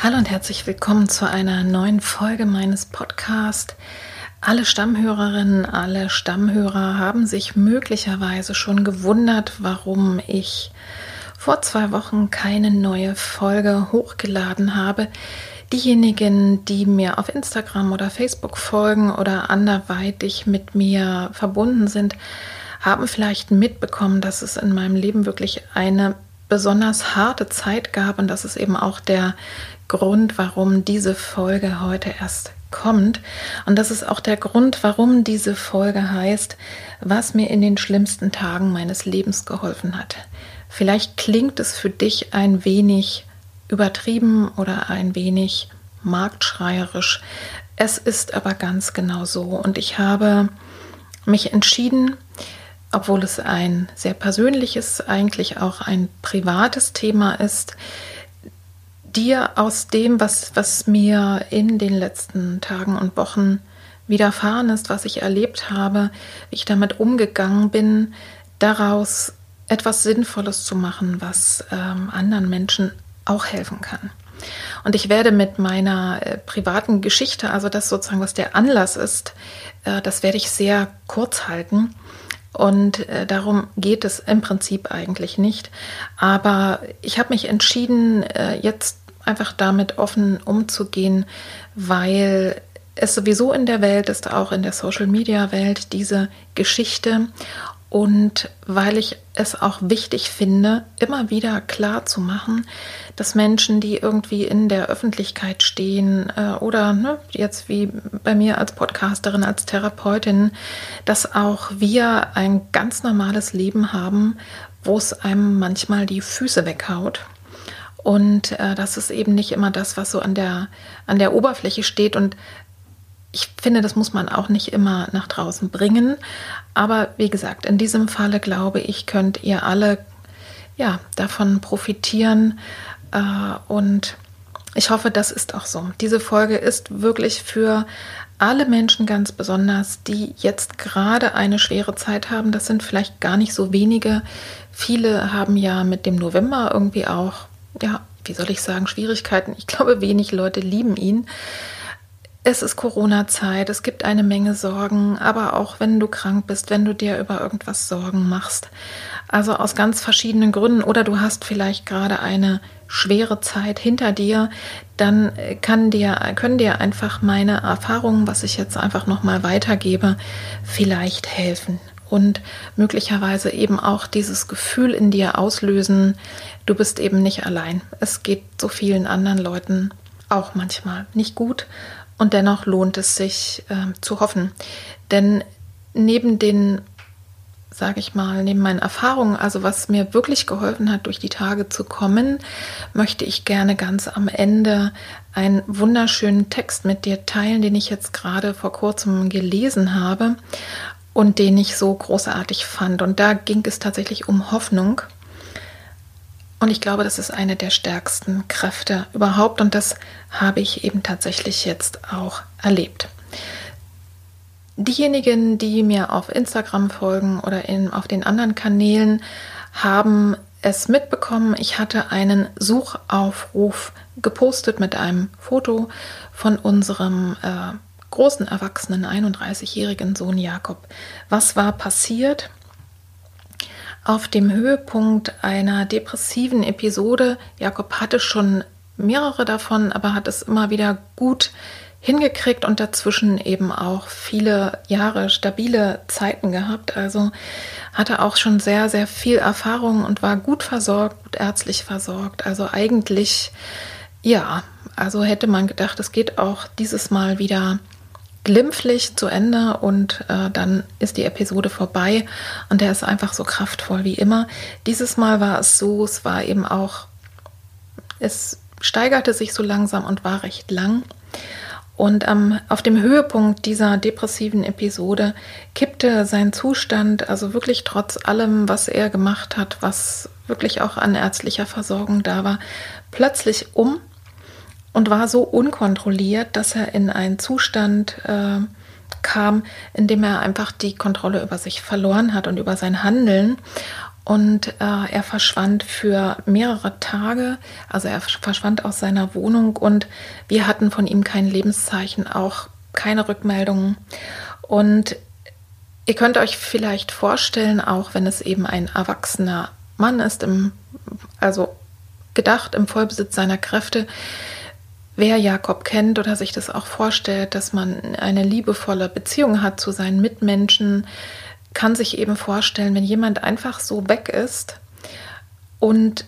Hallo und herzlich willkommen zu einer neuen Folge meines Podcasts. Alle Stammhörerinnen, alle Stammhörer haben sich möglicherweise schon gewundert, warum ich vor zwei Wochen keine neue Folge hochgeladen habe. Diejenigen, die mir auf Instagram oder Facebook folgen oder anderweitig mit mir verbunden sind, haben vielleicht mitbekommen, dass es in meinem Leben wirklich eine besonders harte Zeit gab und das ist eben auch der Grund, warum diese Folge heute erst kommt. Und das ist auch der Grund, warum diese Folge heißt, was mir in den schlimmsten Tagen meines Lebens geholfen hat. Vielleicht klingt es für dich ein wenig übertrieben oder ein wenig marktschreierisch. Es ist aber ganz genau so. Und ich habe mich entschieden, obwohl es ein sehr persönliches, eigentlich auch ein privates Thema ist, dir aus dem, was, was mir in den letzten Tagen und Wochen widerfahren ist, was ich erlebt habe, wie ich damit umgegangen bin, daraus etwas Sinnvolles zu machen, was ähm, anderen Menschen auch helfen kann. Und ich werde mit meiner äh, privaten Geschichte, also das sozusagen, was der Anlass ist, äh, das werde ich sehr kurz halten. Und äh, darum geht es im Prinzip eigentlich nicht. Aber ich habe mich entschieden, äh, jetzt einfach damit offen umzugehen, weil es sowieso in der Welt ist, auch in der Social-Media-Welt, diese Geschichte. Und weil ich es auch wichtig finde, immer wieder klar zu machen, dass Menschen, die irgendwie in der Öffentlichkeit stehen äh, oder ne, jetzt wie bei mir als Podcasterin, als Therapeutin, dass auch wir ein ganz normales Leben haben, wo es einem manchmal die Füße weghaut. Und äh, das ist eben nicht immer das, was so an der, an der Oberfläche steht. Und ich finde, das muss man auch nicht immer nach draußen bringen. Aber wie gesagt, in diesem Falle glaube ich, könnt ihr alle ja, davon profitieren. Äh, und ich hoffe, das ist auch so. Diese Folge ist wirklich für alle Menschen ganz besonders, die jetzt gerade eine schwere Zeit haben. Das sind vielleicht gar nicht so wenige. Viele haben ja mit dem November irgendwie auch ja, wie soll ich sagen, Schwierigkeiten. Ich glaube, wenig Leute lieben ihn. Es ist Corona-Zeit, es gibt eine Menge Sorgen, aber auch wenn du krank bist, wenn du dir über irgendwas Sorgen machst. Also aus ganz verschiedenen Gründen oder du hast vielleicht gerade eine schwere Zeit hinter dir, dann kann dir, können dir einfach meine Erfahrungen, was ich jetzt einfach nochmal weitergebe, vielleicht helfen und möglicherweise eben auch dieses Gefühl in dir auslösen, du bist eben nicht allein. Es geht so vielen anderen Leuten auch manchmal nicht gut und dennoch lohnt es sich äh, zu hoffen. Denn neben den, sage ich mal, neben meinen Erfahrungen, also was mir wirklich geholfen hat, durch die Tage zu kommen, möchte ich gerne ganz am Ende einen wunderschönen Text mit dir teilen, den ich jetzt gerade vor kurzem gelesen habe und den ich so großartig fand. Und da ging es tatsächlich um Hoffnung. Und ich glaube, das ist eine der stärksten Kräfte überhaupt. Und das habe ich eben tatsächlich jetzt auch erlebt. Diejenigen, die mir auf Instagram folgen oder in, auf den anderen Kanälen, haben es mitbekommen. Ich hatte einen Suchaufruf gepostet mit einem Foto von unserem äh, großen erwachsenen 31-jährigen Sohn Jakob. Was war passiert? auf dem Höhepunkt einer depressiven Episode. Jakob hatte schon mehrere davon, aber hat es immer wieder gut hingekriegt und dazwischen eben auch viele Jahre stabile Zeiten gehabt. Also hatte auch schon sehr, sehr viel Erfahrung und war gut versorgt, gut ärztlich versorgt. Also eigentlich, ja, also hätte man gedacht, es geht auch dieses Mal wieder glimpflich zu Ende und äh, dann ist die Episode vorbei und der ist einfach so kraftvoll wie immer. Dieses Mal war es so, es war eben auch, es steigerte sich so langsam und war recht lang. Und ähm, auf dem Höhepunkt dieser depressiven Episode kippte sein Zustand, also wirklich trotz allem, was er gemacht hat, was wirklich auch an ärztlicher Versorgung da war, plötzlich um und war so unkontrolliert, dass er in einen Zustand äh, kam, in dem er einfach die Kontrolle über sich verloren hat und über sein Handeln. Und äh, er verschwand für mehrere Tage, also er verschwand aus seiner Wohnung und wir hatten von ihm kein Lebenszeichen, auch keine Rückmeldungen. Und ihr könnt euch vielleicht vorstellen, auch wenn es eben ein erwachsener Mann ist, im, also gedacht im Vollbesitz seiner Kräfte, wer Jakob kennt oder sich das auch vorstellt, dass man eine liebevolle Beziehung hat zu seinen Mitmenschen, kann sich eben vorstellen, wenn jemand einfach so weg ist und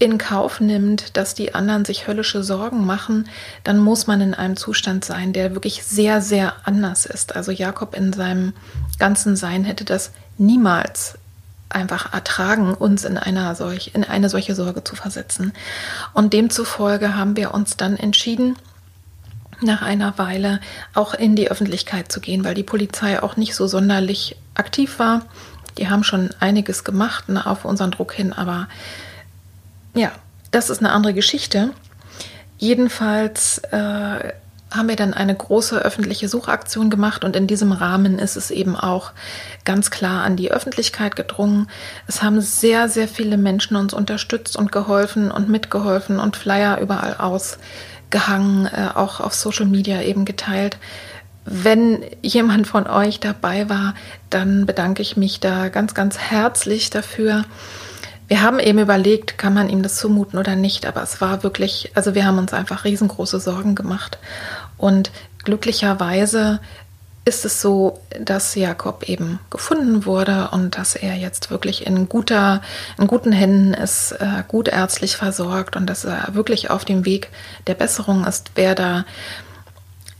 in Kauf nimmt, dass die anderen sich höllische Sorgen machen, dann muss man in einem Zustand sein, der wirklich sehr, sehr anders ist. Also Jakob in seinem ganzen Sein hätte das niemals einfach ertragen, uns in, einer solch, in eine solche Sorge zu versetzen. Und demzufolge haben wir uns dann entschieden, nach einer Weile auch in die Öffentlichkeit zu gehen, weil die Polizei auch nicht so sonderlich aktiv war. Die haben schon einiges gemacht ne, auf unseren Druck hin, aber ja, das ist eine andere Geschichte. Jedenfalls äh, haben wir dann eine große öffentliche Suchaktion gemacht und in diesem Rahmen ist es eben auch ganz klar an die Öffentlichkeit gedrungen. Es haben sehr, sehr viele Menschen uns unterstützt und geholfen und mitgeholfen und Flyer überall ausgehangen, äh, auch auf Social Media eben geteilt. Wenn jemand von euch dabei war, dann bedanke ich mich da ganz, ganz herzlich dafür. Wir haben eben überlegt, kann man ihm das zumuten oder nicht, aber es war wirklich, also wir haben uns einfach riesengroße Sorgen gemacht. Und glücklicherweise ist es so, dass Jakob eben gefunden wurde und dass er jetzt wirklich in guter, in guten Händen ist, äh, gut ärztlich versorgt und dass er wirklich auf dem Weg der Besserung ist. Wer da,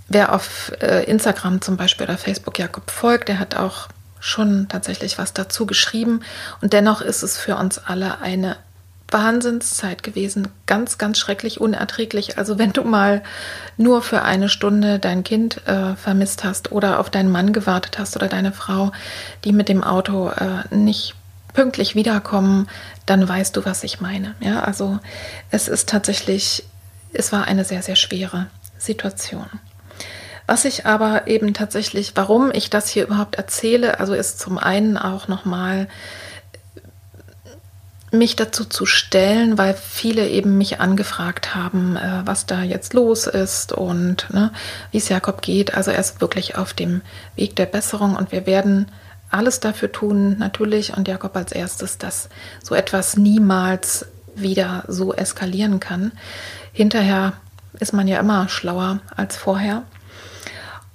wer auf äh, Instagram zum Beispiel oder Facebook Jakob folgt, der hat auch schon tatsächlich was dazu geschrieben. Und dennoch ist es für uns alle eine Wahnsinnszeit gewesen. Ganz, ganz schrecklich unerträglich. Also wenn du mal nur für eine Stunde dein Kind äh, vermisst hast oder auf deinen Mann gewartet hast oder deine Frau, die mit dem Auto äh, nicht pünktlich wiederkommen, dann weißt du, was ich meine. Ja, also es ist tatsächlich, es war eine sehr, sehr schwere Situation. Was ich aber eben tatsächlich, warum ich das hier überhaupt erzähle, also ist zum einen auch nochmal mich dazu zu stellen, weil viele eben mich angefragt haben, äh, was da jetzt los ist und ne, wie es Jakob geht. Also er ist wirklich auf dem Weg der Besserung und wir werden alles dafür tun, natürlich, und Jakob als erstes, dass so etwas niemals wieder so eskalieren kann. Hinterher ist man ja immer schlauer als vorher.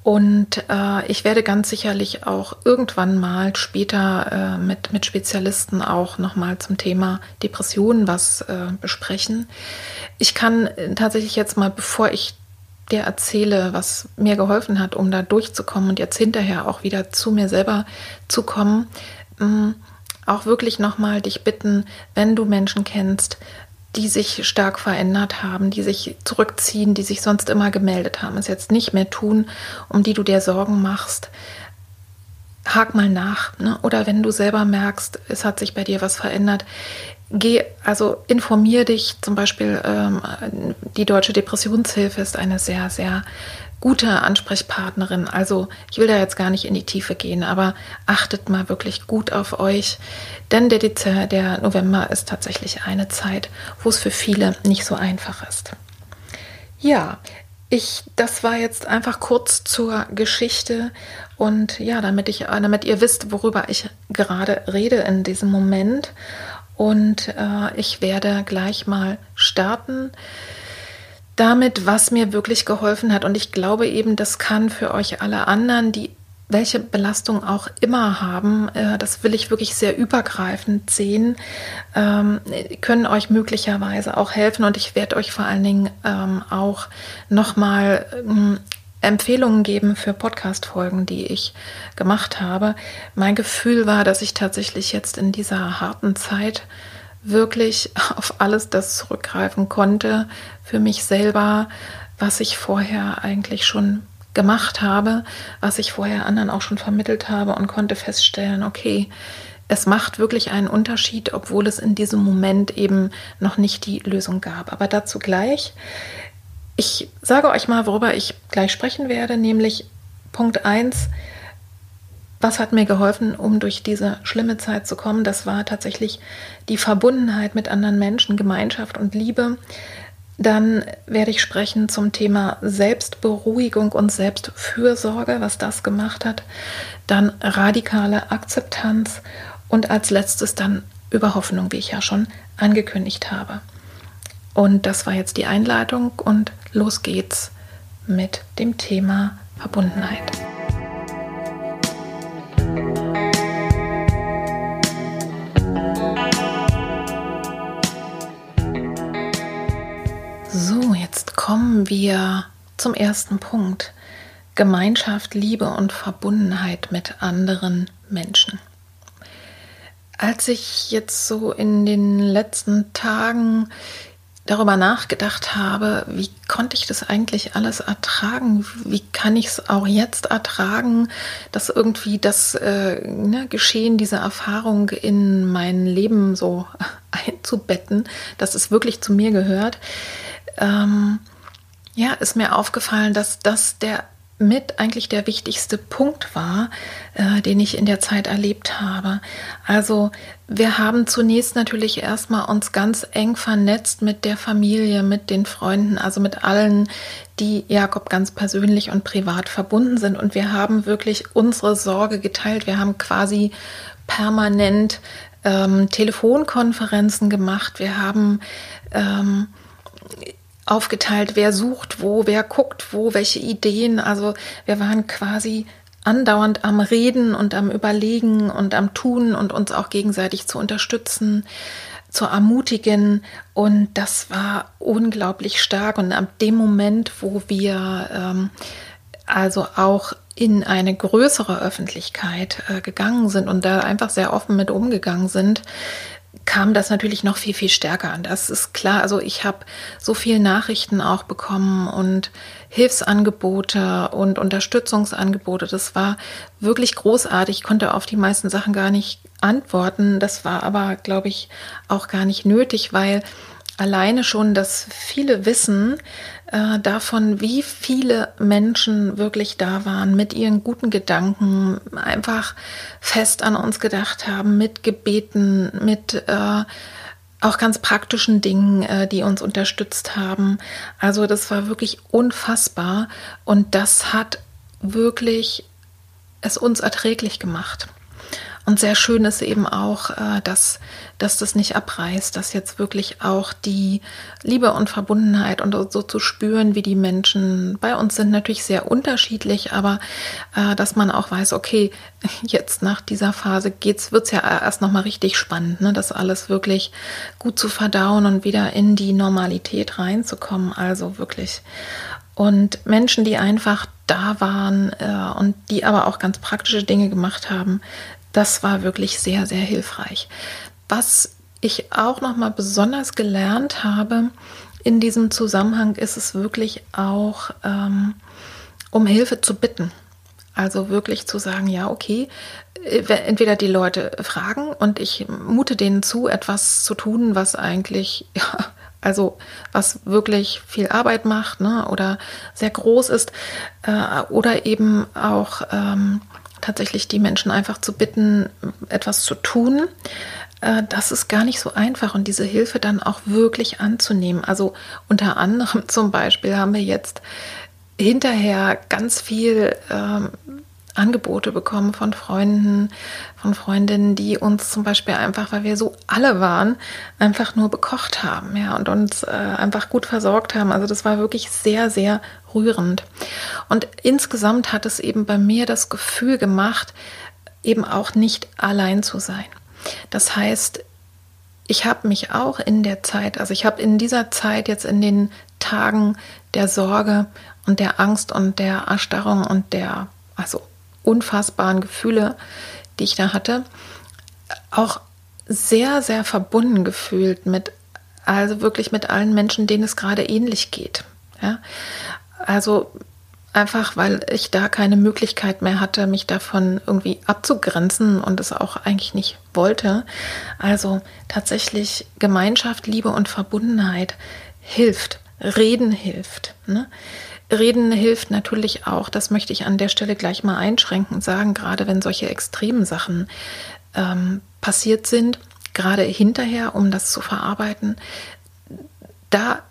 Und äh, ich werde ganz sicherlich auch irgendwann mal später äh, mit, mit Spezialisten auch nochmal zum Thema Depressionen was äh, besprechen. Ich kann tatsächlich jetzt mal, bevor ich dir erzähle, was mir geholfen hat, um da durchzukommen und jetzt hinterher auch wieder zu mir selber zu kommen, ähm, auch wirklich nochmal dich bitten, wenn du Menschen kennst, die sich stark verändert haben, die sich zurückziehen, die sich sonst immer gemeldet haben, es jetzt nicht mehr tun, um die du dir Sorgen machst. Hak mal nach. Ne? Oder wenn du selber merkst, es hat sich bei dir was verändert, geh, also informier dich. Zum Beispiel ähm, die Deutsche Depressionshilfe ist eine sehr, sehr gute Ansprechpartnerin. Also ich will da jetzt gar nicht in die Tiefe gehen, aber achtet mal wirklich gut auf euch, denn der, Dezember, der November ist tatsächlich eine Zeit, wo es für viele nicht so einfach ist. Ja, ich, das war jetzt einfach kurz zur Geschichte und ja, damit ich, damit ihr wisst, worüber ich gerade rede in diesem Moment. Und äh, ich werde gleich mal starten damit, was mir wirklich geholfen hat. Und ich glaube eben, das kann für euch alle anderen, die welche Belastung auch immer haben, äh, das will ich wirklich sehr übergreifend sehen, ähm, können euch möglicherweise auch helfen. Und ich werde euch vor allen Dingen ähm, auch nochmal ähm, Empfehlungen geben für Podcast-Folgen, die ich gemacht habe. Mein Gefühl war, dass ich tatsächlich jetzt in dieser harten Zeit wirklich auf alles das zurückgreifen konnte für mich selber, was ich vorher eigentlich schon gemacht habe, was ich vorher anderen auch schon vermittelt habe und konnte feststellen, okay, es macht wirklich einen Unterschied, obwohl es in diesem Moment eben noch nicht die Lösung gab. Aber dazu gleich. Ich sage euch mal, worüber ich gleich sprechen werde, nämlich Punkt 1. Was hat mir geholfen, um durch diese schlimme Zeit zu kommen? Das war tatsächlich die Verbundenheit mit anderen Menschen, Gemeinschaft und Liebe. Dann werde ich sprechen zum Thema Selbstberuhigung und Selbstfürsorge, was das gemacht hat. Dann radikale Akzeptanz und als letztes dann über Hoffnung, wie ich ja schon angekündigt habe. Und das war jetzt die Einleitung und los geht's mit dem Thema Verbundenheit. Kommen wir zum ersten Punkt. Gemeinschaft, Liebe und Verbundenheit mit anderen Menschen. Als ich jetzt so in den letzten Tagen darüber nachgedacht habe, wie konnte ich das eigentlich alles ertragen? Wie kann ich es auch jetzt ertragen, dass irgendwie das äh, ne, Geschehen, diese Erfahrung in mein Leben so einzubetten, dass es wirklich zu mir gehört? Ähm, ja, ist mir aufgefallen, dass das der mit eigentlich der wichtigste Punkt war, äh, den ich in der Zeit erlebt habe. Also wir haben zunächst natürlich erstmal uns ganz eng vernetzt mit der Familie, mit den Freunden, also mit allen, die Jakob ganz persönlich und privat verbunden sind. Und wir haben wirklich unsere Sorge geteilt. Wir haben quasi permanent ähm, Telefonkonferenzen gemacht. Wir haben ähm, aufgeteilt, wer sucht wo, wer guckt wo, welche Ideen. Also wir waren quasi andauernd am Reden und am Überlegen und am Tun und uns auch gegenseitig zu unterstützen, zu ermutigen. Und das war unglaublich stark. Und ab dem Moment, wo wir ähm, also auch in eine größere Öffentlichkeit äh, gegangen sind und da einfach sehr offen mit umgegangen sind, kam das natürlich noch viel, viel stärker an. Das ist klar. Also ich habe so viele Nachrichten auch bekommen und Hilfsangebote und Unterstützungsangebote. Das war wirklich großartig. Ich konnte auf die meisten Sachen gar nicht antworten. Das war aber, glaube ich, auch gar nicht nötig, weil alleine schon, dass viele wissen äh, davon, wie viele Menschen wirklich da waren, mit ihren guten Gedanken, einfach fest an uns gedacht haben, mit Gebeten, mit äh, auch ganz praktischen Dingen, äh, die uns unterstützt haben. Also das war wirklich unfassbar und das hat wirklich es uns erträglich gemacht. Und sehr schön ist eben auch, äh, dass, dass das nicht abreißt, dass jetzt wirklich auch die Liebe und Verbundenheit und so zu spüren, wie die Menschen bei uns sind, natürlich sehr unterschiedlich, aber äh, dass man auch weiß, okay, jetzt nach dieser Phase geht's, wird's ja erst nochmal richtig spannend, ne? das alles wirklich gut zu verdauen und wieder in die Normalität reinzukommen. Also wirklich. Und Menschen, die einfach da waren äh, und die aber auch ganz praktische Dinge gemacht haben, das war wirklich sehr, sehr hilfreich. Was ich auch noch mal besonders gelernt habe in diesem Zusammenhang, ist es wirklich auch, ähm, um Hilfe zu bitten. Also wirklich zu sagen, ja, okay, äh, entweder die Leute fragen und ich mute denen zu, etwas zu tun, was eigentlich, ja, also was wirklich viel Arbeit macht ne, oder sehr groß ist, äh, oder eben auch ähm, tatsächlich die Menschen einfach zu bitten, etwas zu tun. Äh, das ist gar nicht so einfach und diese Hilfe dann auch wirklich anzunehmen. Also unter anderem zum Beispiel haben wir jetzt hinterher ganz viel ähm, Angebote bekommen von Freunden, von Freundinnen, die uns zum Beispiel einfach, weil wir so alle waren, einfach nur bekocht haben, ja, und uns äh, einfach gut versorgt haben. Also das war wirklich sehr, sehr rührend. Und insgesamt hat es eben bei mir das Gefühl gemacht, eben auch nicht allein zu sein. Das heißt, ich habe mich auch in der Zeit, also ich habe in dieser Zeit jetzt in den Tagen der Sorge und der Angst und der Erstarrung und der, also unfassbaren Gefühle, die ich da hatte, auch sehr, sehr verbunden gefühlt mit, also wirklich mit allen Menschen, denen es gerade ähnlich geht. Ja? Also einfach, weil ich da keine Möglichkeit mehr hatte, mich davon irgendwie abzugrenzen und es auch eigentlich nicht wollte. Also tatsächlich Gemeinschaft, Liebe und Verbundenheit hilft. Reden hilft. Ne? Reden hilft natürlich auch, das möchte ich an der Stelle gleich mal einschränken sagen, gerade wenn solche extremen Sachen ähm, passiert sind, gerade hinterher, um das zu verarbeiten, da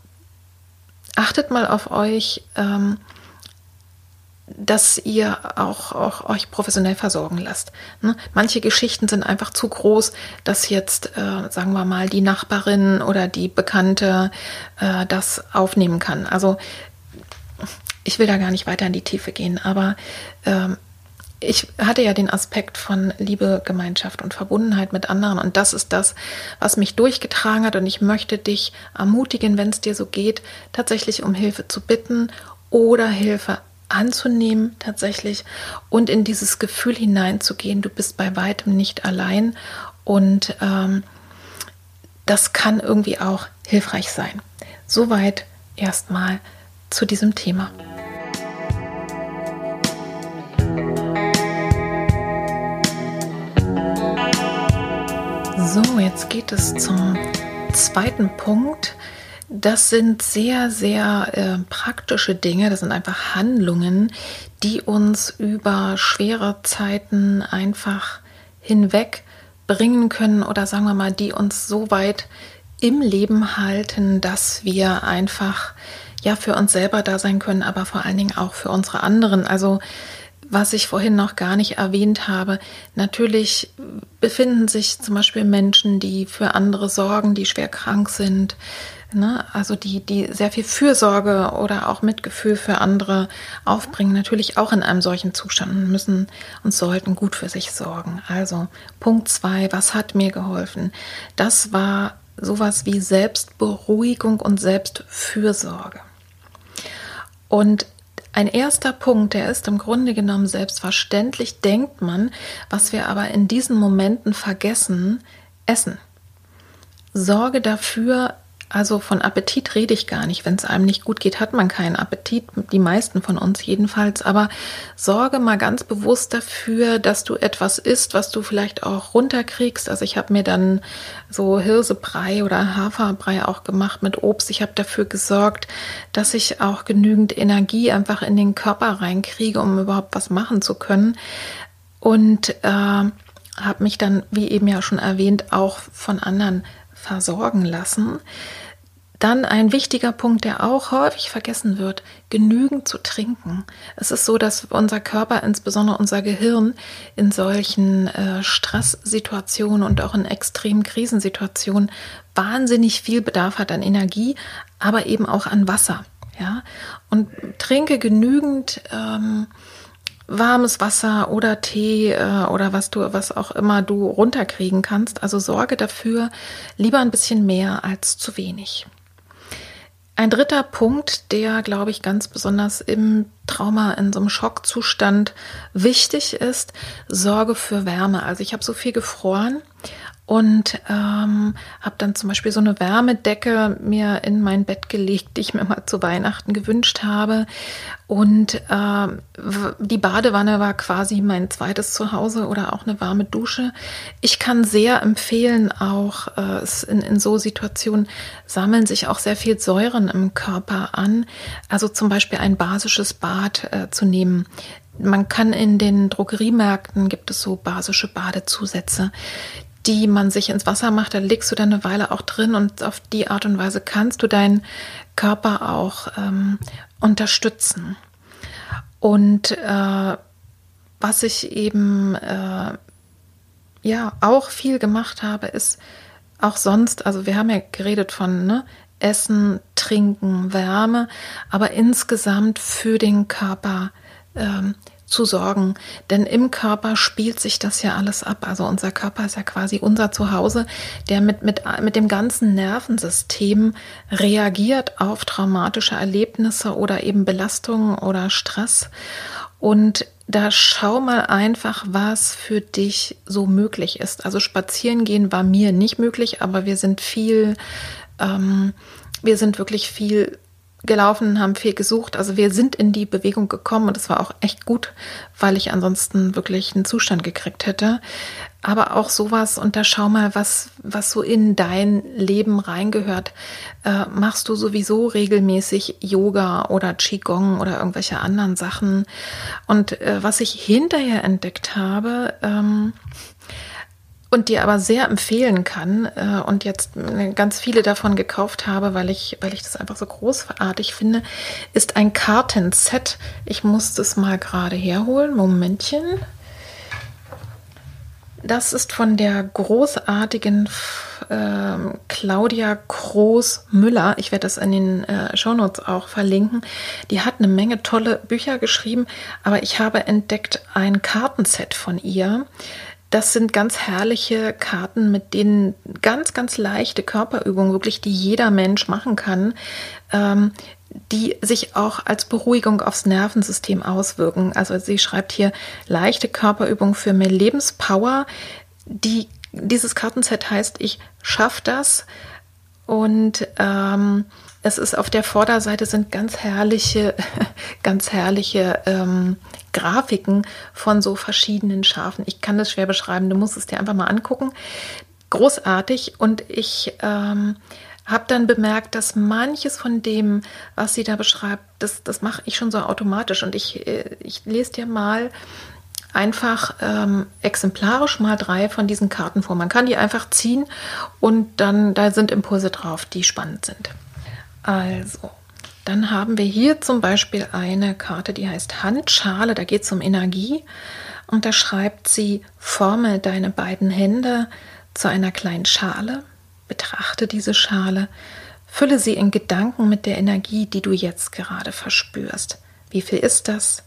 achtet mal auf euch, ähm, dass ihr auch, auch, euch professionell versorgen lasst. Ne? Manche Geschichten sind einfach zu groß, dass jetzt, äh, sagen wir mal, die Nachbarin oder die Bekannte äh, das aufnehmen kann. Also ich will da gar nicht weiter in die Tiefe gehen, aber ähm, ich hatte ja den Aspekt von Liebe, Gemeinschaft und Verbundenheit mit anderen und das ist das, was mich durchgetragen hat und ich möchte dich ermutigen, wenn es dir so geht, tatsächlich um Hilfe zu bitten oder Hilfe anzunehmen tatsächlich und in dieses Gefühl hineinzugehen, du bist bei weitem nicht allein und ähm, das kann irgendwie auch hilfreich sein. Soweit erstmal zu diesem Thema. So, jetzt geht es zum zweiten Punkt. Das sind sehr, sehr äh, praktische Dinge, das sind einfach Handlungen, die uns über schwere Zeiten einfach hinweg bringen können oder sagen wir mal, die uns so weit im Leben halten, dass wir einfach ja für uns selber da sein können, aber vor allen Dingen auch für unsere anderen. Also was ich vorhin noch gar nicht erwähnt habe, natürlich befinden sich zum Beispiel Menschen, die für andere sorgen, die schwer krank sind, ne? also die, die sehr viel Fürsorge oder auch Mitgefühl für andere aufbringen, natürlich auch in einem solchen Zustand und müssen und sollten gut für sich sorgen. Also Punkt zwei, was hat mir geholfen? Das war sowas wie Selbstberuhigung und Selbstfürsorge. Und ein erster Punkt, der ist im Grunde genommen selbstverständlich, denkt man, was wir aber in diesen Momenten vergessen, Essen. Sorge dafür, also von Appetit rede ich gar nicht. Wenn es einem nicht gut geht, hat man keinen Appetit, die meisten von uns jedenfalls. Aber sorge mal ganz bewusst dafür, dass du etwas isst, was du vielleicht auch runterkriegst. Also ich habe mir dann so Hirsebrei oder Haferbrei auch gemacht mit Obst. Ich habe dafür gesorgt, dass ich auch genügend Energie einfach in den Körper reinkriege, um überhaupt was machen zu können. Und äh, habe mich dann, wie eben ja schon erwähnt, auch von anderen versorgen lassen. Dann ein wichtiger Punkt, der auch häufig vergessen wird, genügend zu trinken. Es ist so, dass unser Körper, insbesondere unser Gehirn, in solchen äh, Stresssituationen und auch in extremen Krisensituationen wahnsinnig viel Bedarf hat an Energie, aber eben auch an Wasser. Ja? Und trinke genügend ähm, warmes Wasser oder Tee äh, oder was du, was auch immer du runterkriegen kannst. Also sorge dafür lieber ein bisschen mehr als zu wenig. Ein dritter Punkt, der, glaube ich, ganz besonders im Trauma, in so einem Schockzustand wichtig ist, Sorge für Wärme. Also ich habe so viel gefroren und ähm, habe dann zum Beispiel so eine Wärmedecke mir in mein Bett gelegt, die ich mir mal zu Weihnachten gewünscht habe. Und äh, die Badewanne war quasi mein zweites Zuhause oder auch eine warme Dusche. Ich kann sehr empfehlen, auch äh, in, in so Situationen sammeln sich auch sehr viel Säuren im Körper an. Also zum Beispiel ein basisches Bad äh, zu nehmen. Man kann in den Drogeriemärkten gibt es so basische Badezusätze die man sich ins Wasser macht, da legst du dann eine Weile auch drin und auf die Art und Weise kannst du deinen Körper auch ähm, unterstützen. Und äh, was ich eben äh, ja auch viel gemacht habe, ist auch sonst, also wir haben ja geredet von ne, Essen, Trinken, Wärme, aber insgesamt für den Körper ähm, zu sorgen. Denn im Körper spielt sich das ja alles ab. Also unser Körper ist ja quasi unser Zuhause, der mit, mit, mit dem ganzen Nervensystem reagiert auf traumatische Erlebnisse oder eben Belastungen oder Stress. Und da schau mal einfach, was für dich so möglich ist. Also spazieren gehen war mir nicht möglich, aber wir sind viel, ähm, wir sind wirklich viel gelaufen, haben viel gesucht. Also wir sind in die Bewegung gekommen und es war auch echt gut, weil ich ansonsten wirklich einen Zustand gekriegt hätte. Aber auch sowas und da schau mal, was, was so in dein Leben reingehört. Äh, machst du sowieso regelmäßig Yoga oder Qigong oder irgendwelche anderen Sachen? Und äh, was ich hinterher entdeckt habe, ähm, und dir aber sehr empfehlen kann äh, und jetzt ganz viele davon gekauft habe, weil ich, weil ich das einfach so großartig finde, ist ein Kartenset. Ich muss das mal gerade herholen. Momentchen. Das ist von der großartigen äh, Claudia Groß-Müller. Ich werde das in den äh, Shownotes auch verlinken. Die hat eine Menge tolle Bücher geschrieben, aber ich habe entdeckt ein Kartenset von ihr das sind ganz herrliche Karten, mit denen ganz, ganz leichte Körperübungen, wirklich, die jeder Mensch machen kann, ähm, die sich auch als Beruhigung aufs Nervensystem auswirken. Also sie schreibt hier leichte Körperübungen für mehr Lebenspower. Die, dieses Kartenset heißt, ich schaffe das. Und ähm, es ist auf der Vorderseite sind ganz herrliche, ganz herrliche ähm, Grafiken von so verschiedenen Schafen. Ich kann das schwer beschreiben, du musst es dir einfach mal angucken. Großartig und ich ähm, habe dann bemerkt, dass manches von dem, was sie da beschreibt, das, das mache ich schon so automatisch und ich, äh, ich lese dir mal einfach ähm, exemplarisch mal drei von diesen Karten vor. Man kann die einfach ziehen und dann da sind Impulse drauf, die spannend sind. Also, dann haben wir hier zum Beispiel eine Karte, die heißt Handschale. Da geht es um Energie. Und da schreibt sie, forme deine beiden Hände zu einer kleinen Schale. Betrachte diese Schale. Fülle sie in Gedanken mit der Energie, die du jetzt gerade verspürst. Wie viel ist das?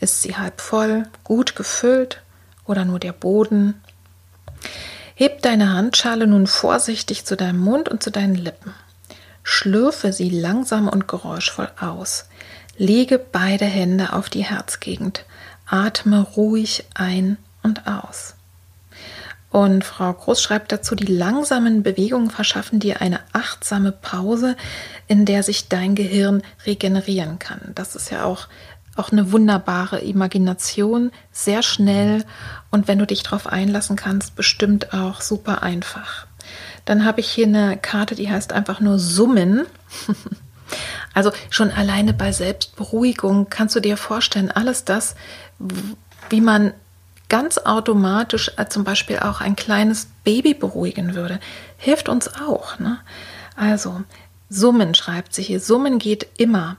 Ist sie halb voll, gut gefüllt oder nur der Boden? Heb deine Handschale nun vorsichtig zu deinem Mund und zu deinen Lippen. Schlürfe sie langsam und geräuschvoll aus. Lege beide Hände auf die Herzgegend. Atme ruhig ein und aus. Und Frau Groß schreibt dazu, die langsamen Bewegungen verschaffen dir eine achtsame Pause, in der sich dein Gehirn regenerieren kann. Das ist ja auch, auch eine wunderbare Imagination, sehr schnell und wenn du dich darauf einlassen kannst, bestimmt auch super einfach. Dann habe ich hier eine Karte, die heißt einfach nur Summen. also schon alleine bei Selbstberuhigung kannst du dir vorstellen, alles das, wie man ganz automatisch äh, zum Beispiel auch ein kleines Baby beruhigen würde, hilft uns auch. Ne? Also Summen schreibt sie hier. Summen geht immer.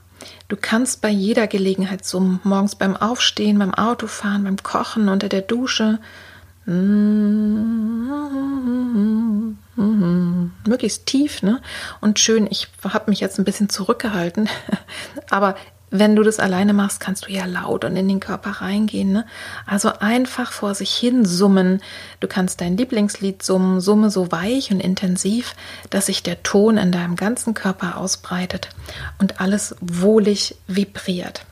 Du kannst bei jeder Gelegenheit summen. Morgens beim Aufstehen, beim Autofahren, beim Kochen, unter der Dusche. Möglichst tief ne? und schön. Ich habe mich jetzt ein bisschen zurückgehalten, aber wenn du das alleine machst, kannst du ja laut und in den Körper reingehen. Ne? Also einfach vor sich hin summen. Du kannst dein Lieblingslied summen, summe so weich und intensiv, dass sich der Ton in deinem ganzen Körper ausbreitet und alles wohlig vibriert.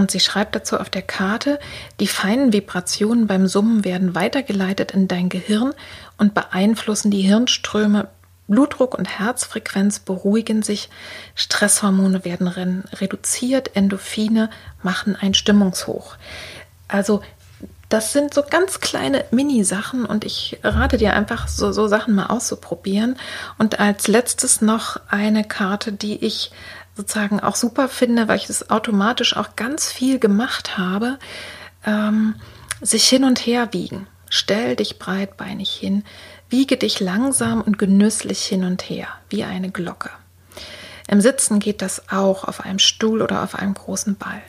Und sie schreibt dazu auf der Karte, die feinen Vibrationen beim Summen werden weitergeleitet in dein Gehirn und beeinflussen die Hirnströme. Blutdruck und Herzfrequenz beruhigen sich, Stresshormone werden reduziert, Endorphine machen ein Stimmungshoch. Also das sind so ganz kleine Mini-Sachen und ich rate dir einfach, so, so Sachen mal auszuprobieren. Und als letztes noch eine Karte, die ich sozusagen auch super finde, weil ich das automatisch auch ganz viel gemacht habe, ähm, sich hin und her wiegen. Stell dich breitbeinig hin, wiege dich langsam und genüsslich hin und her, wie eine Glocke. Im Sitzen geht das auch auf einem Stuhl oder auf einem großen Ball.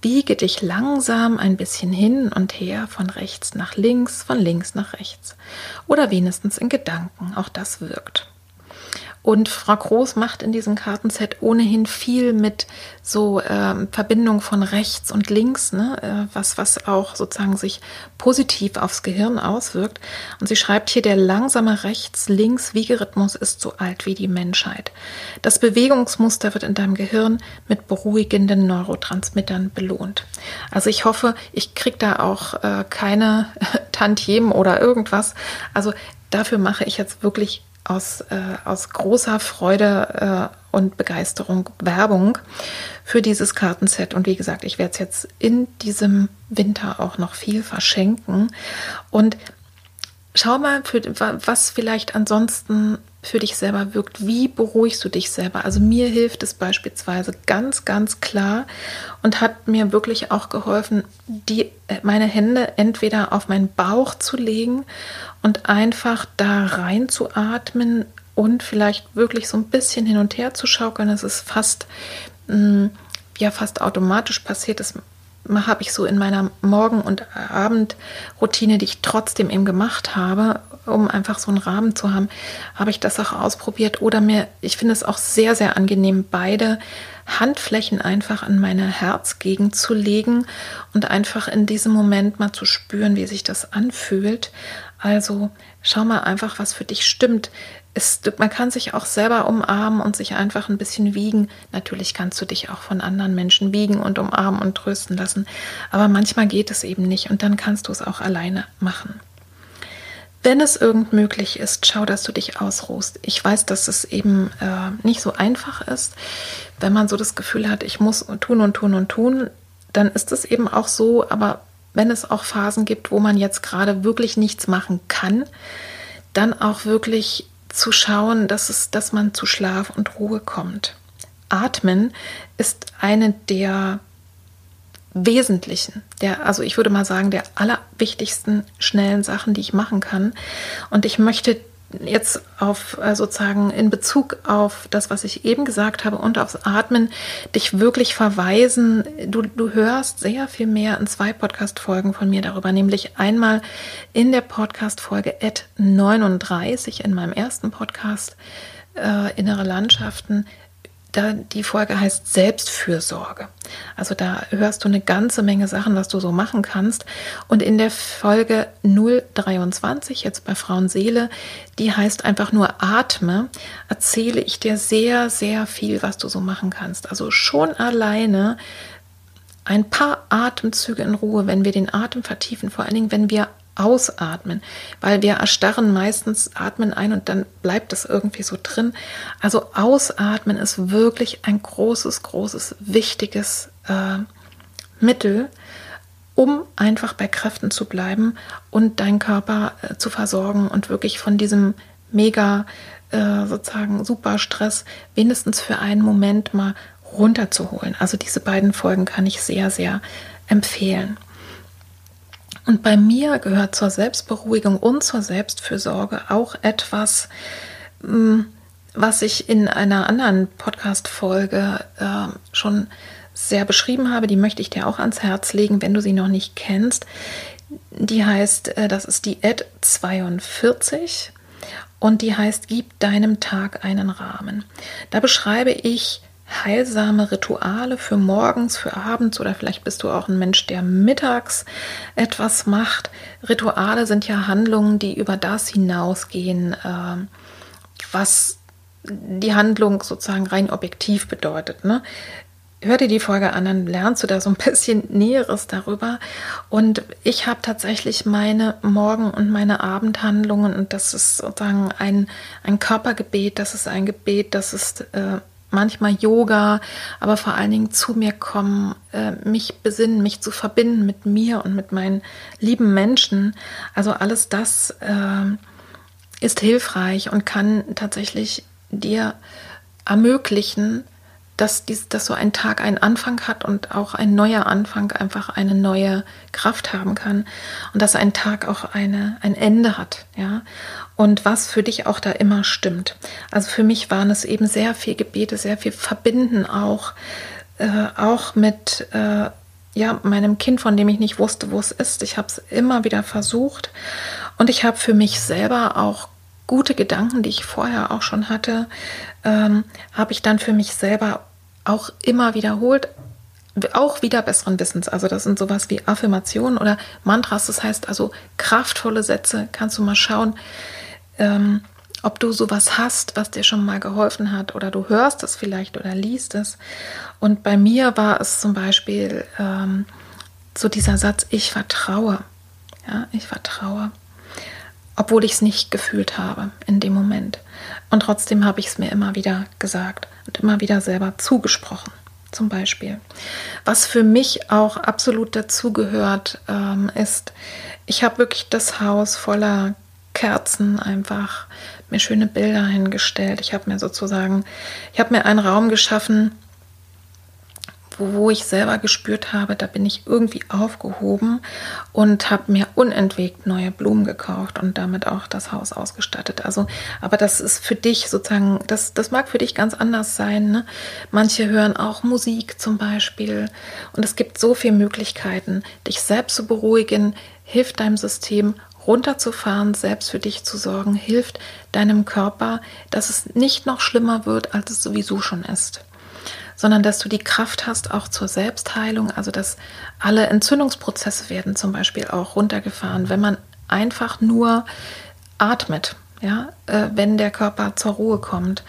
wiege dich langsam ein bisschen hin und her, von rechts nach links, von links nach rechts. Oder wenigstens in Gedanken, auch das wirkt. Und Frau Groß macht in diesem Kartenset ohnehin viel mit so ähm, Verbindung von rechts und links, ne? Äh, was, was auch sozusagen sich positiv aufs Gehirn auswirkt. Und sie schreibt hier, der langsame Rechts-Links-Wiegerhythmus ist so alt wie die Menschheit. Das Bewegungsmuster wird in deinem Gehirn mit beruhigenden Neurotransmittern belohnt. Also ich hoffe, ich kriege da auch äh, keine Tantiemen oder irgendwas. Also dafür mache ich jetzt wirklich aus, äh, aus großer Freude äh, und Begeisterung Werbung für dieses Kartenset. Und wie gesagt, ich werde es jetzt in diesem Winter auch noch viel verschenken. Und schau mal, für, was vielleicht ansonsten für dich selber wirkt. Wie beruhigst du dich selber? Also mir hilft es beispielsweise ganz, ganz klar und hat mir wirklich auch geholfen, die, äh, meine Hände entweder auf meinen Bauch zu legen und einfach da rein zu atmen und vielleicht wirklich so ein bisschen hin und her zu schaukeln. Das ist fast, mm, ja, fast automatisch passiert. Das habe ich so in meiner Morgen- und Abendroutine, die ich trotzdem eben gemacht habe, um einfach so einen Rahmen zu haben, habe ich das auch ausprobiert. Oder mir, ich finde es auch sehr, sehr angenehm, beide Handflächen einfach an meine Herzgegend zu legen und einfach in diesem Moment mal zu spüren, wie sich das anfühlt. Also schau mal einfach, was für dich stimmt. Es, man kann sich auch selber umarmen und sich einfach ein bisschen wiegen. Natürlich kannst du dich auch von anderen Menschen wiegen und umarmen und trösten lassen. Aber manchmal geht es eben nicht und dann kannst du es auch alleine machen. Wenn es irgend möglich ist, schau, dass du dich ausruhst. Ich weiß, dass es eben äh, nicht so einfach ist, wenn man so das Gefühl hat, ich muss tun und tun und tun, dann ist es eben auch so, aber wenn es auch Phasen gibt, wo man jetzt gerade wirklich nichts machen kann, dann auch wirklich zu schauen, dass, es, dass man zu Schlaf und Ruhe kommt. Atmen ist eine der wesentlichen, der, also ich würde mal sagen, der allerwichtigsten schnellen Sachen, die ich machen kann. Und ich möchte jetzt auf äh, sozusagen in Bezug auf das, was ich eben gesagt habe und aufs Atmen, dich wirklich verweisen. Du, du hörst sehr viel mehr in zwei Podcast-Folgen von mir darüber, nämlich einmal in der Podcast-Folge 39 in meinem ersten Podcast äh, Innere Landschaften da, die Folge heißt Selbstfürsorge. Also da hörst du eine ganze Menge Sachen, was du so machen kannst. Und in der Folge 023, jetzt bei Frauenseele, die heißt einfach nur Atme, erzähle ich dir sehr, sehr viel, was du so machen kannst. Also schon alleine ein paar Atemzüge in Ruhe, wenn wir den Atem vertiefen, vor allen Dingen, wenn wir ausatmen, weil wir erstarren meistens, atmen ein und dann bleibt es irgendwie so drin. Also ausatmen ist wirklich ein großes, großes, wichtiges äh, Mittel, um einfach bei Kräften zu bleiben und deinen Körper äh, zu versorgen und wirklich von diesem mega äh, sozusagen super Stress wenigstens für einen Moment mal runterzuholen. Also diese beiden Folgen kann ich sehr, sehr empfehlen. Und bei mir gehört zur Selbstberuhigung und zur Selbstfürsorge auch etwas, mm, was ich in einer anderen Podcast-Folge äh, schon sehr beschrieben habe. Die möchte ich dir auch ans Herz legen, wenn du sie noch nicht kennst. Die heißt, äh, das ist die Ad 42 und die heißt, gib deinem Tag einen Rahmen. Da beschreibe ich heilsame Rituale für morgens, für abends oder vielleicht bist du auch ein Mensch, der mittags etwas macht. Rituale sind ja Handlungen, die über das hinausgehen, äh, was die Handlung sozusagen rein objektiv bedeutet. Ne? Hör dir die Folge an, dann lernst du da so ein bisschen Näheres darüber. Und ich habe tatsächlich meine Morgen- und meine Abendhandlungen und das ist sozusagen ein, ein Körpergebet, das ist ein Gebet, das ist äh, manchmal Yoga, aber vor allen Dingen zu mir kommen, äh, mich besinnen, mich zu verbinden mit mir und mit meinen lieben Menschen. Also alles das äh, ist hilfreich und kann tatsächlich dir ermöglichen, dass, dies, dass so ein Tag einen Anfang hat und auch ein neuer Anfang einfach eine neue Kraft haben kann und dass ein Tag auch eine, ein Ende hat, ja. Und was für dich auch da immer stimmt. Also für mich waren es eben sehr viel Gebete, sehr viel Verbinden auch, äh, auch mit äh, ja, meinem Kind, von dem ich nicht wusste, wo es ist. Ich habe es immer wieder versucht und ich habe für mich selber auch gute Gedanken, die ich vorher auch schon hatte, ähm, habe ich dann für mich selber auch immer wiederholt, auch wieder besseren Wissens. Also das sind sowas wie Affirmationen oder Mantras. Das heißt also kraftvolle Sätze. Kannst du mal schauen, ähm, ob du sowas hast, was dir schon mal geholfen hat oder du hörst es vielleicht oder liest es. Und bei mir war es zum Beispiel ähm, so dieser Satz, ich vertraue. Ja, ich vertraue. Obwohl ich es nicht gefühlt habe in dem Moment. Und trotzdem habe ich es mir immer wieder gesagt und immer wieder selber zugesprochen zum Beispiel. Was für mich auch absolut dazugehört, ähm, ist, ich habe wirklich das Haus voller Kerzen einfach mir schöne Bilder hingestellt. Ich habe mir sozusagen, ich habe mir einen Raum geschaffen, wo ich selber gespürt habe, da bin ich irgendwie aufgehoben und habe mir unentwegt neue Blumen gekauft und damit auch das Haus ausgestattet. Also, aber das ist für dich sozusagen, das, das mag für dich ganz anders sein. Ne? Manche hören auch Musik zum Beispiel und es gibt so viele Möglichkeiten, dich selbst zu beruhigen, hilft deinem System runterzufahren, selbst für dich zu sorgen, hilft deinem Körper, dass es nicht noch schlimmer wird, als es sowieso schon ist sondern dass du die Kraft hast auch zur Selbstheilung, also dass alle Entzündungsprozesse werden zum Beispiel auch runtergefahren, wenn man einfach nur atmet, ja, äh, wenn der Körper zur Ruhe kommt.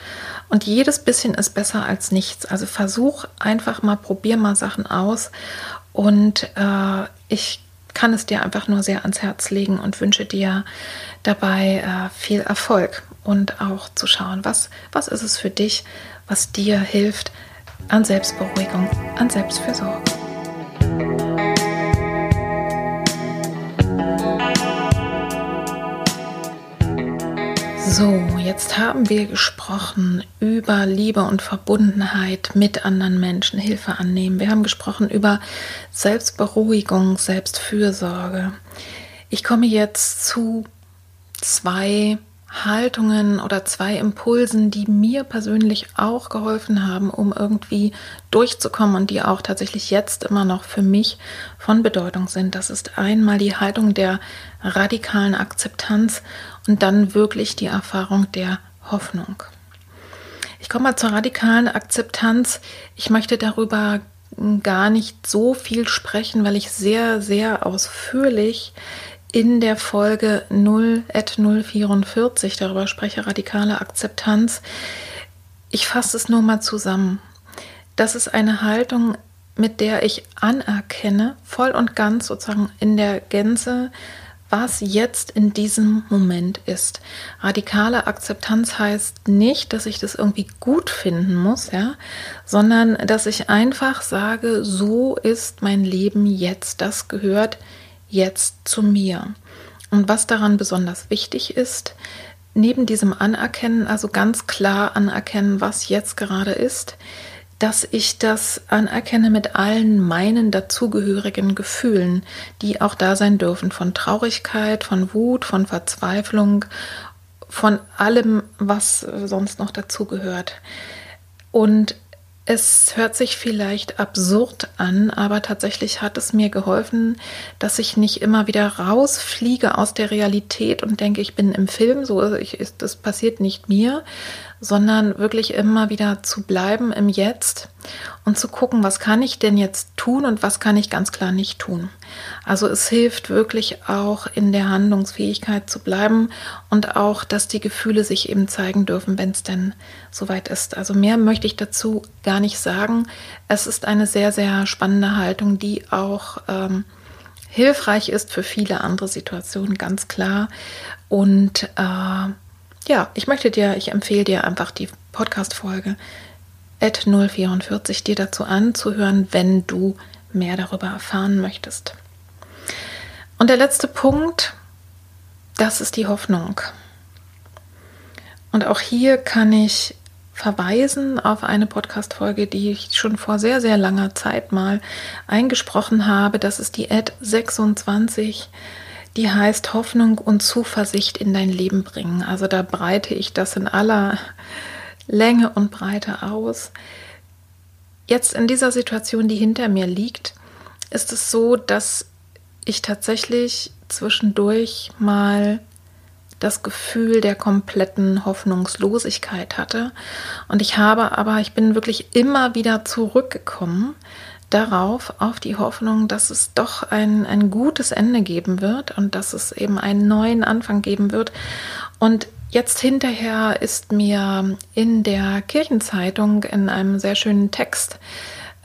Und jedes bisschen ist besser als nichts. Also versuch einfach mal, probier mal Sachen aus. Und äh, ich kann es dir einfach nur sehr ans Herz legen und wünsche dir dabei äh, viel Erfolg und auch zu schauen, was, was ist es für dich, was dir hilft, an Selbstberuhigung, an Selbstfürsorge. So, jetzt haben wir gesprochen über Liebe und Verbundenheit mit anderen Menschen, Hilfe annehmen. Wir haben gesprochen über Selbstberuhigung, Selbstfürsorge. Ich komme jetzt zu zwei Haltungen oder zwei Impulsen, die mir persönlich auch geholfen haben, um irgendwie durchzukommen und die auch tatsächlich jetzt immer noch für mich von Bedeutung sind. Das ist einmal die Haltung der radikalen Akzeptanz und dann wirklich die Erfahrung der Hoffnung. Ich komme mal zur radikalen Akzeptanz. Ich möchte darüber gar nicht so viel sprechen, weil ich sehr, sehr ausführlich in der Folge 0 at 044 darüber spreche, radikale Akzeptanz. Ich fasse es nur mal zusammen. Das ist eine Haltung, mit der ich anerkenne, voll und ganz sozusagen in der Gänze, was jetzt in diesem Moment ist. Radikale Akzeptanz heißt nicht, dass ich das irgendwie gut finden muss, ja, sondern dass ich einfach sage, so ist mein Leben jetzt. Das gehört jetzt zu mir. Und was daran besonders wichtig ist, neben diesem Anerkennen, also ganz klar anerkennen, was jetzt gerade ist, dass ich das anerkenne mit allen meinen dazugehörigen Gefühlen, die auch da sein dürfen, von Traurigkeit, von Wut, von Verzweiflung, von allem, was sonst noch dazugehört. Und es hört sich vielleicht absurd an, aber tatsächlich hat es mir geholfen, dass ich nicht immer wieder rausfliege aus der Realität und denke, ich bin im Film, so ich, das passiert nicht mir, sondern wirklich immer wieder zu bleiben im Jetzt und zu gucken, was kann ich denn jetzt tun und was kann ich ganz klar nicht tun. Also es hilft wirklich auch in der Handlungsfähigkeit zu bleiben und auch, dass die Gefühle sich eben zeigen dürfen, wenn es denn soweit ist. Also mehr möchte ich dazu gar nicht sagen. Es ist eine sehr, sehr spannende Haltung, die auch ähm, hilfreich ist für viele andere Situationen, ganz klar. Und äh, ja, ich möchte dir, ich empfehle dir einfach die Podcast-Folge at 044 dir dazu anzuhören, wenn du mehr darüber erfahren möchtest. Und der letzte Punkt, das ist die Hoffnung. Und auch hier kann ich verweisen auf eine Podcast-Folge, die ich schon vor sehr, sehr langer Zeit mal eingesprochen habe. Das ist die Ad 26 die heißt Hoffnung und Zuversicht in dein Leben bringen. Also da breite ich das in aller Länge und Breite aus. Jetzt in dieser Situation, die hinter mir liegt, ist es so, dass ich tatsächlich zwischendurch mal das Gefühl der kompletten Hoffnungslosigkeit hatte. Und ich habe aber, ich bin wirklich immer wieder zurückgekommen darauf, auf die Hoffnung, dass es doch ein, ein gutes Ende geben wird und dass es eben einen neuen Anfang geben wird. Und jetzt hinterher ist mir in der Kirchenzeitung in einem sehr schönen Text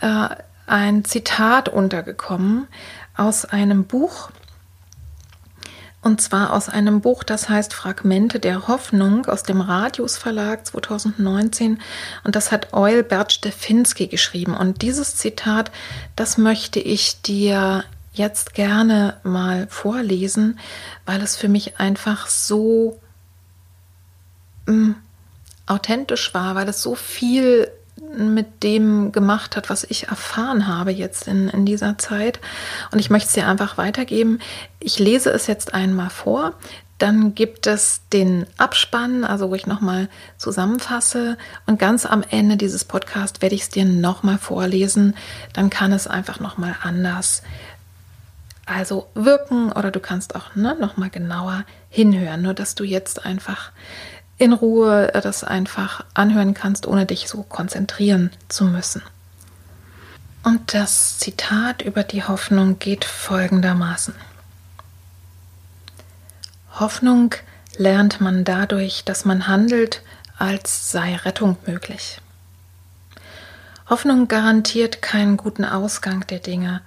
äh, ein Zitat untergekommen aus einem Buch, und zwar aus einem Buch, das heißt Fragmente der Hoffnung aus dem Radius Verlag 2019. Und das hat Eul Bert Stefinski geschrieben. Und dieses Zitat, das möchte ich dir jetzt gerne mal vorlesen, weil es für mich einfach so mh, mm, authentisch war, weil es so viel mit dem gemacht hat, was ich erfahren habe jetzt in, in dieser Zeit. Und ich möchte es dir einfach weitergeben. Ich lese es jetzt einmal vor. Dann gibt es den Abspann, also wo ich nochmal zusammenfasse. Und ganz am Ende dieses Podcasts werde ich es dir nochmal vorlesen. Dann kann es einfach nochmal anders also wirken oder du kannst auch ne, nochmal genauer hinhören. Nur dass du jetzt einfach in Ruhe das einfach anhören kannst, ohne dich so konzentrieren zu müssen. Und das Zitat über die Hoffnung geht folgendermaßen. Hoffnung lernt man dadurch, dass man handelt, als sei Rettung möglich. Hoffnung garantiert keinen guten Ausgang der Dinge.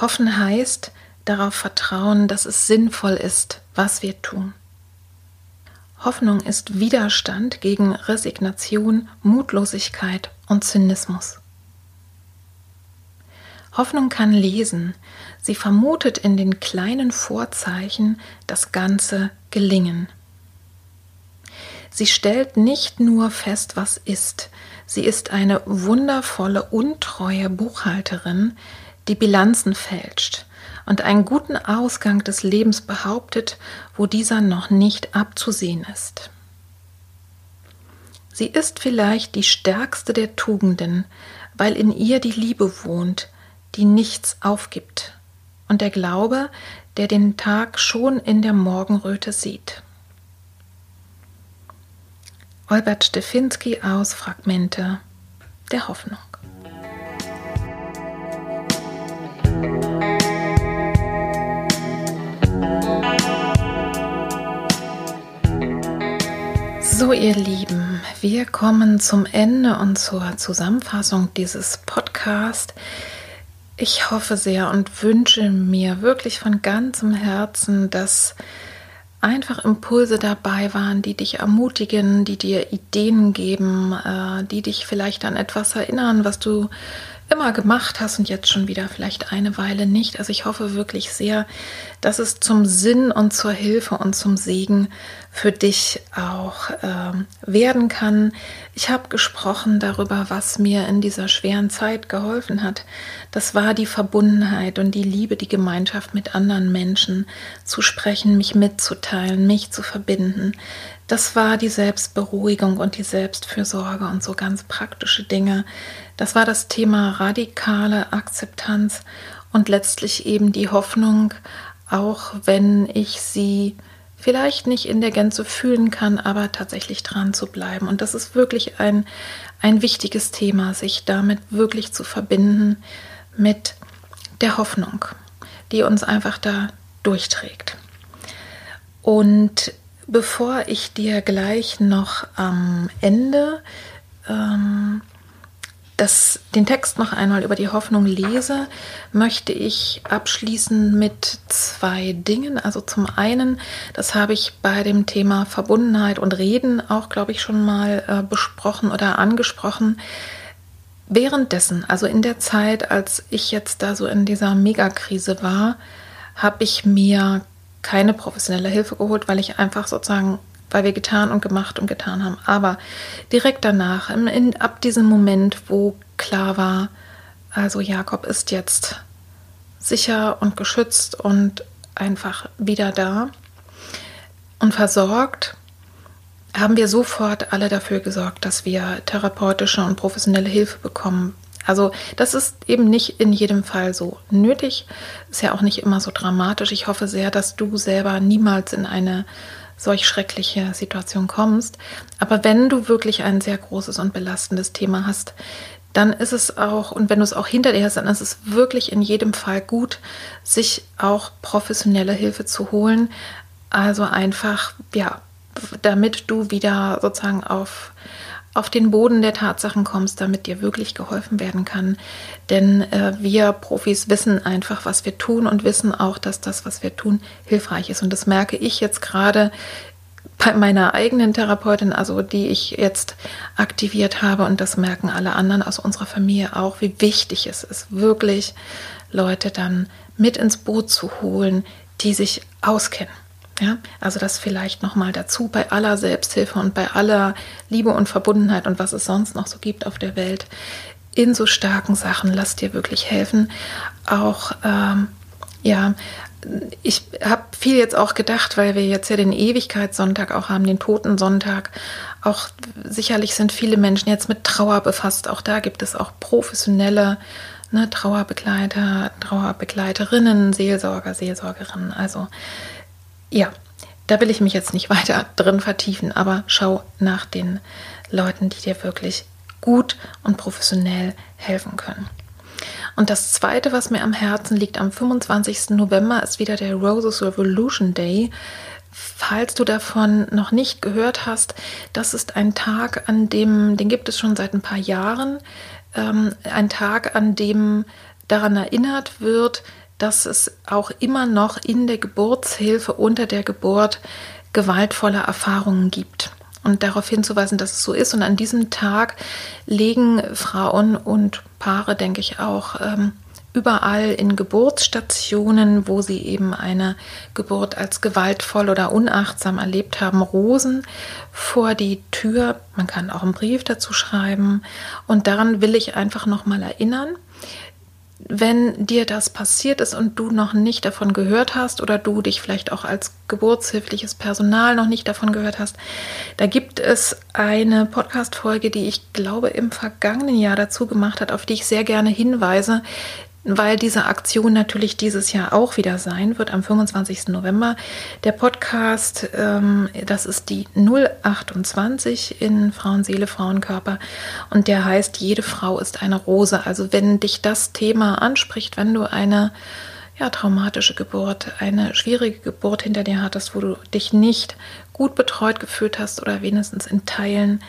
Hoffen heißt darauf vertrauen, dass es sinnvoll ist, was wir tun. Hoffnung ist Widerstand gegen Resignation, Mutlosigkeit und Zynismus. Hoffnung kann lesen, sie vermutet in den kleinen Vorzeichen das ganze Gelingen. Sie stellt nicht nur fest, was ist, sie ist eine wundervolle, untreue Buchhalterin, die Bilanzen fälscht, und einen guten Ausgang des Lebens behauptet, wo dieser noch nicht abzusehen ist. Sie ist vielleicht die stärkste der Tugenden, weil in ihr die Liebe wohnt, die nichts aufgibt, und der Glaube, der den Tag schon in der Morgenröte sieht. Albert Stefinski aus Fragmente der Hoffnung. So, ihr Lieben, wir kommen zum Ende und zur Zusammenfassung dieses Podcasts. Ich hoffe sehr und wünsche mir wirklich von ganzem Herzen, dass einfach Impulse dabei waren, die dich ermutigen, die dir Ideen geben, äh, die dich vielleicht an etwas erinnern, was du immer gemacht hast und jetzt schon wieder vielleicht eine Weile nicht. Also ich hoffe wirklich sehr, dass es zum Sinn und zur Hilfe und zum Segen für dich auch äh, werden kann. Ich habe gesprochen darüber, was mir in dieser schweren Zeit geholfen hat. Das war die Verbundenheit und die Liebe, die Gemeinschaft mit anderen Menschen zu sprechen, mich mitzuteilen, mich zu verbinden. Das war die Selbstberuhigung und die Selbstfürsorge und so ganz praktische Dinge. Das war das Thema radikale Akzeptanz und letztlich eben die Hoffnung, auch wenn ich sie vielleicht nicht in der Gänze fühlen kann, aber tatsächlich dran zu bleiben. Und das ist wirklich ein, ein wichtiges Thema, sich damit wirklich zu verbinden mit der Hoffnung, die uns einfach da durchträgt. Und Bevor ich dir gleich noch am Ende ähm, das, den Text noch einmal über die Hoffnung lese, möchte ich abschließen mit zwei Dingen. Also zum einen, das habe ich bei dem Thema Verbundenheit und Reden auch, glaube ich, schon mal äh, besprochen oder angesprochen. Währenddessen, also in der Zeit, als ich jetzt da so in dieser Megakrise war, habe ich mir keine professionelle Hilfe geholt, weil ich einfach sozusagen, weil wir getan und gemacht und getan haben. Aber direkt danach, in, in, ab diesem Moment, wo klar war, also Jakob ist jetzt sicher und geschützt und einfach wieder da und versorgt, haben wir sofort alle dafür gesorgt, dass wir therapeutische und professionelle Hilfe bekommen. Also das ist eben nicht in jedem Fall so nötig, ist ja auch nicht immer so dramatisch. Ich hoffe sehr, dass du selber niemals in eine solch schreckliche Situation kommst. Aber wenn du wirklich ein sehr großes und belastendes Thema hast, dann ist es auch, und wenn du es auch hinter dir hast, dann ist es wirklich in jedem Fall gut, sich auch professionelle Hilfe zu holen. Also einfach, ja, damit du wieder sozusagen auf, auf den Boden der Tatsachen kommst, damit dir wirklich geholfen werden kann. Denn äh, wir Profis wissen einfach, was wir tun und wissen auch, dass das, was wir tun, hilfreich ist. Und das merke ich jetzt gerade bei meiner eigenen Therapeutin, also die ich jetzt aktiviert habe, und das merken alle anderen aus unserer Familie auch, wie wichtig es ist, wirklich Leute dann mit ins Boot zu holen, die sich auskennen. Ja, also das vielleicht nochmal dazu bei aller Selbsthilfe und bei aller Liebe und Verbundenheit und was es sonst noch so gibt auf der Welt. In so starken Sachen, lass dir wirklich helfen. Auch ähm, ja, ich habe viel jetzt auch gedacht, weil wir jetzt ja den Ewigkeitssonntag auch haben, den Totensonntag. Auch sicherlich sind viele Menschen jetzt mit Trauer befasst. Auch da gibt es auch professionelle ne, Trauerbegleiter, Trauerbegleiterinnen, Seelsorger, Seelsorgerinnen. Also ja, da will ich mich jetzt nicht weiter drin vertiefen, aber schau nach den Leuten, die dir wirklich gut und professionell helfen können. Und das Zweite, was mir am Herzen liegt, am 25. November ist wieder der Roses Revolution Day. Falls du davon noch nicht gehört hast, das ist ein Tag, an dem, den gibt es schon seit ein paar Jahren, ähm, ein Tag, an dem daran erinnert wird, dass es auch immer noch in der Geburtshilfe unter der Geburt gewaltvolle Erfahrungen gibt und darauf hinzuweisen, dass es so ist. Und an diesem Tag legen Frauen und Paare, denke ich auch, ähm, überall in Geburtsstationen, wo sie eben eine Geburt als gewaltvoll oder unachtsam erlebt haben, Rosen vor die Tür. Man kann auch einen Brief dazu schreiben. Und daran will ich einfach nochmal erinnern wenn dir das passiert ist und du noch nicht davon gehört hast oder du dich vielleicht auch als geburtshilfliches Personal noch nicht davon gehört hast, da gibt es eine Podcast-Folge, die ich glaube im vergangenen Jahr dazu gemacht hat, auf die ich sehr gerne hinweise weil diese Aktion natürlich dieses Jahr auch wieder sein wird, am 25. November. Der Podcast, ähm, das ist die 028 in Frauenseele, Frauenkörper und der heißt Jede Frau ist eine Rose. Also wenn dich das Thema anspricht, wenn du eine ja, traumatische Geburt, eine schwierige Geburt hinter dir hattest, wo du dich nicht gut betreut gefühlt hast oder wenigstens in Teilen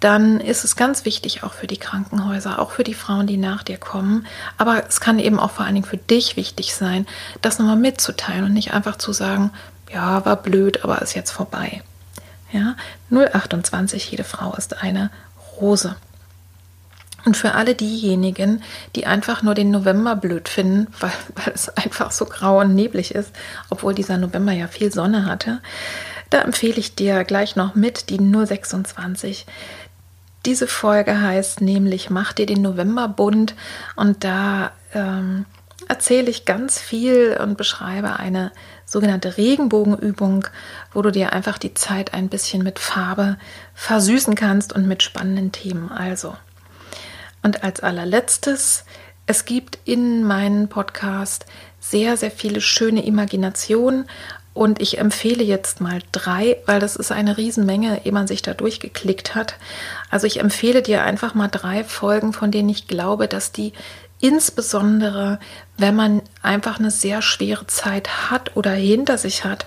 dann ist es ganz wichtig auch für die Krankenhäuser, auch für die Frauen, die nach dir kommen. Aber es kann eben auch vor allen Dingen für dich wichtig sein, das nochmal mitzuteilen und nicht einfach zu sagen, ja, war blöd, aber ist jetzt vorbei. Ja, 028, jede Frau ist eine Rose. Und für alle diejenigen, die einfach nur den November blöd finden, weil, weil es einfach so grau und neblig ist, obwohl dieser November ja viel Sonne hatte, da empfehle ich dir gleich noch mit die 026. Diese Folge heißt nämlich Mach dir den November bunt und da ähm, erzähle ich ganz viel und beschreibe eine sogenannte Regenbogenübung, wo du dir einfach die Zeit ein bisschen mit Farbe versüßen kannst und mit spannenden Themen. Also. Und als allerletztes, es gibt in meinem Podcast sehr, sehr viele schöne Imaginationen und ich empfehle jetzt mal drei, weil das ist eine Riesenmenge, ehe man sich da durchgeklickt hat. Also ich empfehle dir einfach mal drei Folgen, von denen ich glaube, dass die insbesondere, wenn man einfach eine sehr schwere Zeit hat oder hinter sich hat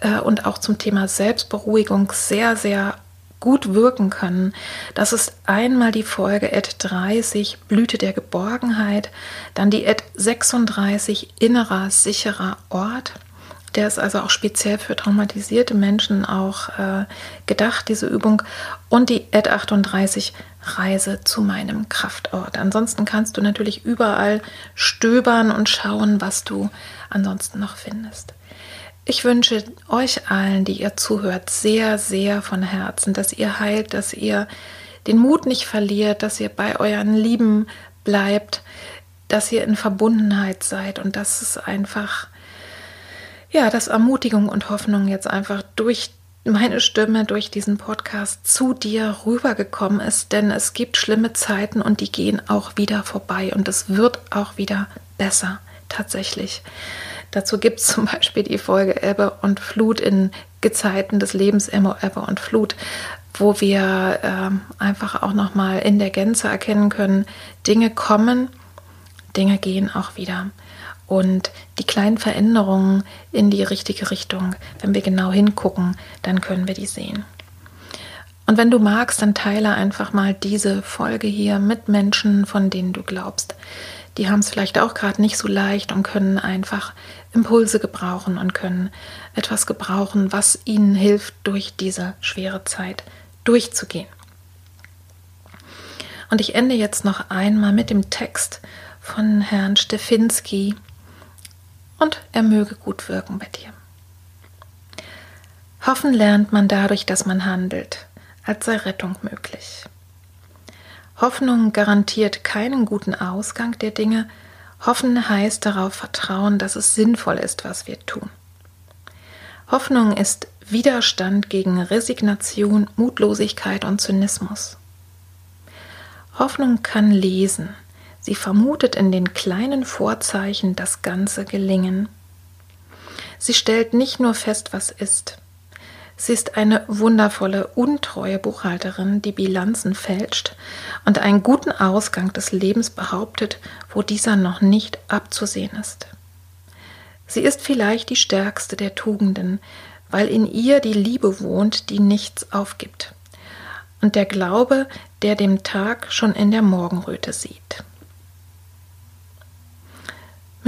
äh, und auch zum Thema Selbstberuhigung sehr, sehr gut wirken können. Das ist einmal die Folge Ad 30 Blüte der Geborgenheit, dann die Ad 36 innerer sicherer Ort der ist also auch speziell für traumatisierte Menschen auch äh, gedacht, diese Übung. Und die Ad 38 Reise zu meinem Kraftort. Ansonsten kannst du natürlich überall stöbern und schauen, was du ansonsten noch findest. Ich wünsche euch allen, die ihr zuhört, sehr, sehr von Herzen, dass ihr heilt, dass ihr den Mut nicht verliert, dass ihr bei euren Lieben bleibt, dass ihr in Verbundenheit seid und dass es einfach ja, dass Ermutigung und Hoffnung jetzt einfach durch meine Stimme durch diesen Podcast zu dir rübergekommen ist, denn es gibt schlimme Zeiten und die gehen auch wieder vorbei und es wird auch wieder besser, tatsächlich. Dazu gibt es zum Beispiel die Folge Ebbe und Flut in Gezeiten des Lebens, Ebbe und Flut, wo wir äh, einfach auch nochmal in der Gänze erkennen können, Dinge kommen, Dinge gehen auch wieder. Und die kleinen Veränderungen in die richtige Richtung, wenn wir genau hingucken, dann können wir die sehen. Und wenn du magst, dann teile einfach mal diese Folge hier mit Menschen, von denen du glaubst. Die haben es vielleicht auch gerade nicht so leicht und können einfach Impulse gebrauchen und können etwas gebrauchen, was ihnen hilft, durch diese schwere Zeit durchzugehen. Und ich ende jetzt noch einmal mit dem Text von Herrn Stefinski, und er möge gut wirken bei dir. Hoffen lernt man dadurch, dass man handelt, als sei Rettung möglich. Hoffnung garantiert keinen guten Ausgang der Dinge. Hoffen heißt darauf vertrauen, dass es sinnvoll ist, was wir tun. Hoffnung ist Widerstand gegen Resignation, Mutlosigkeit und Zynismus. Hoffnung kann lesen, Sie vermutet in den kleinen Vorzeichen das ganze Gelingen. Sie stellt nicht nur fest, was ist. Sie ist eine wundervolle, untreue Buchhalterin, die Bilanzen fälscht und einen guten Ausgang des Lebens behauptet, wo dieser noch nicht abzusehen ist. Sie ist vielleicht die stärkste der Tugenden, weil in ihr die Liebe wohnt, die nichts aufgibt, und der Glaube, der dem Tag schon in der Morgenröte sieht.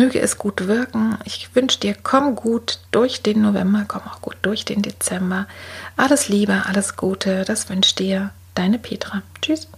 Möge es gut wirken. Ich wünsche dir, komm gut durch den November, komm auch gut durch den Dezember. Alles Liebe, alles Gute, das wünscht dir deine Petra. Tschüss.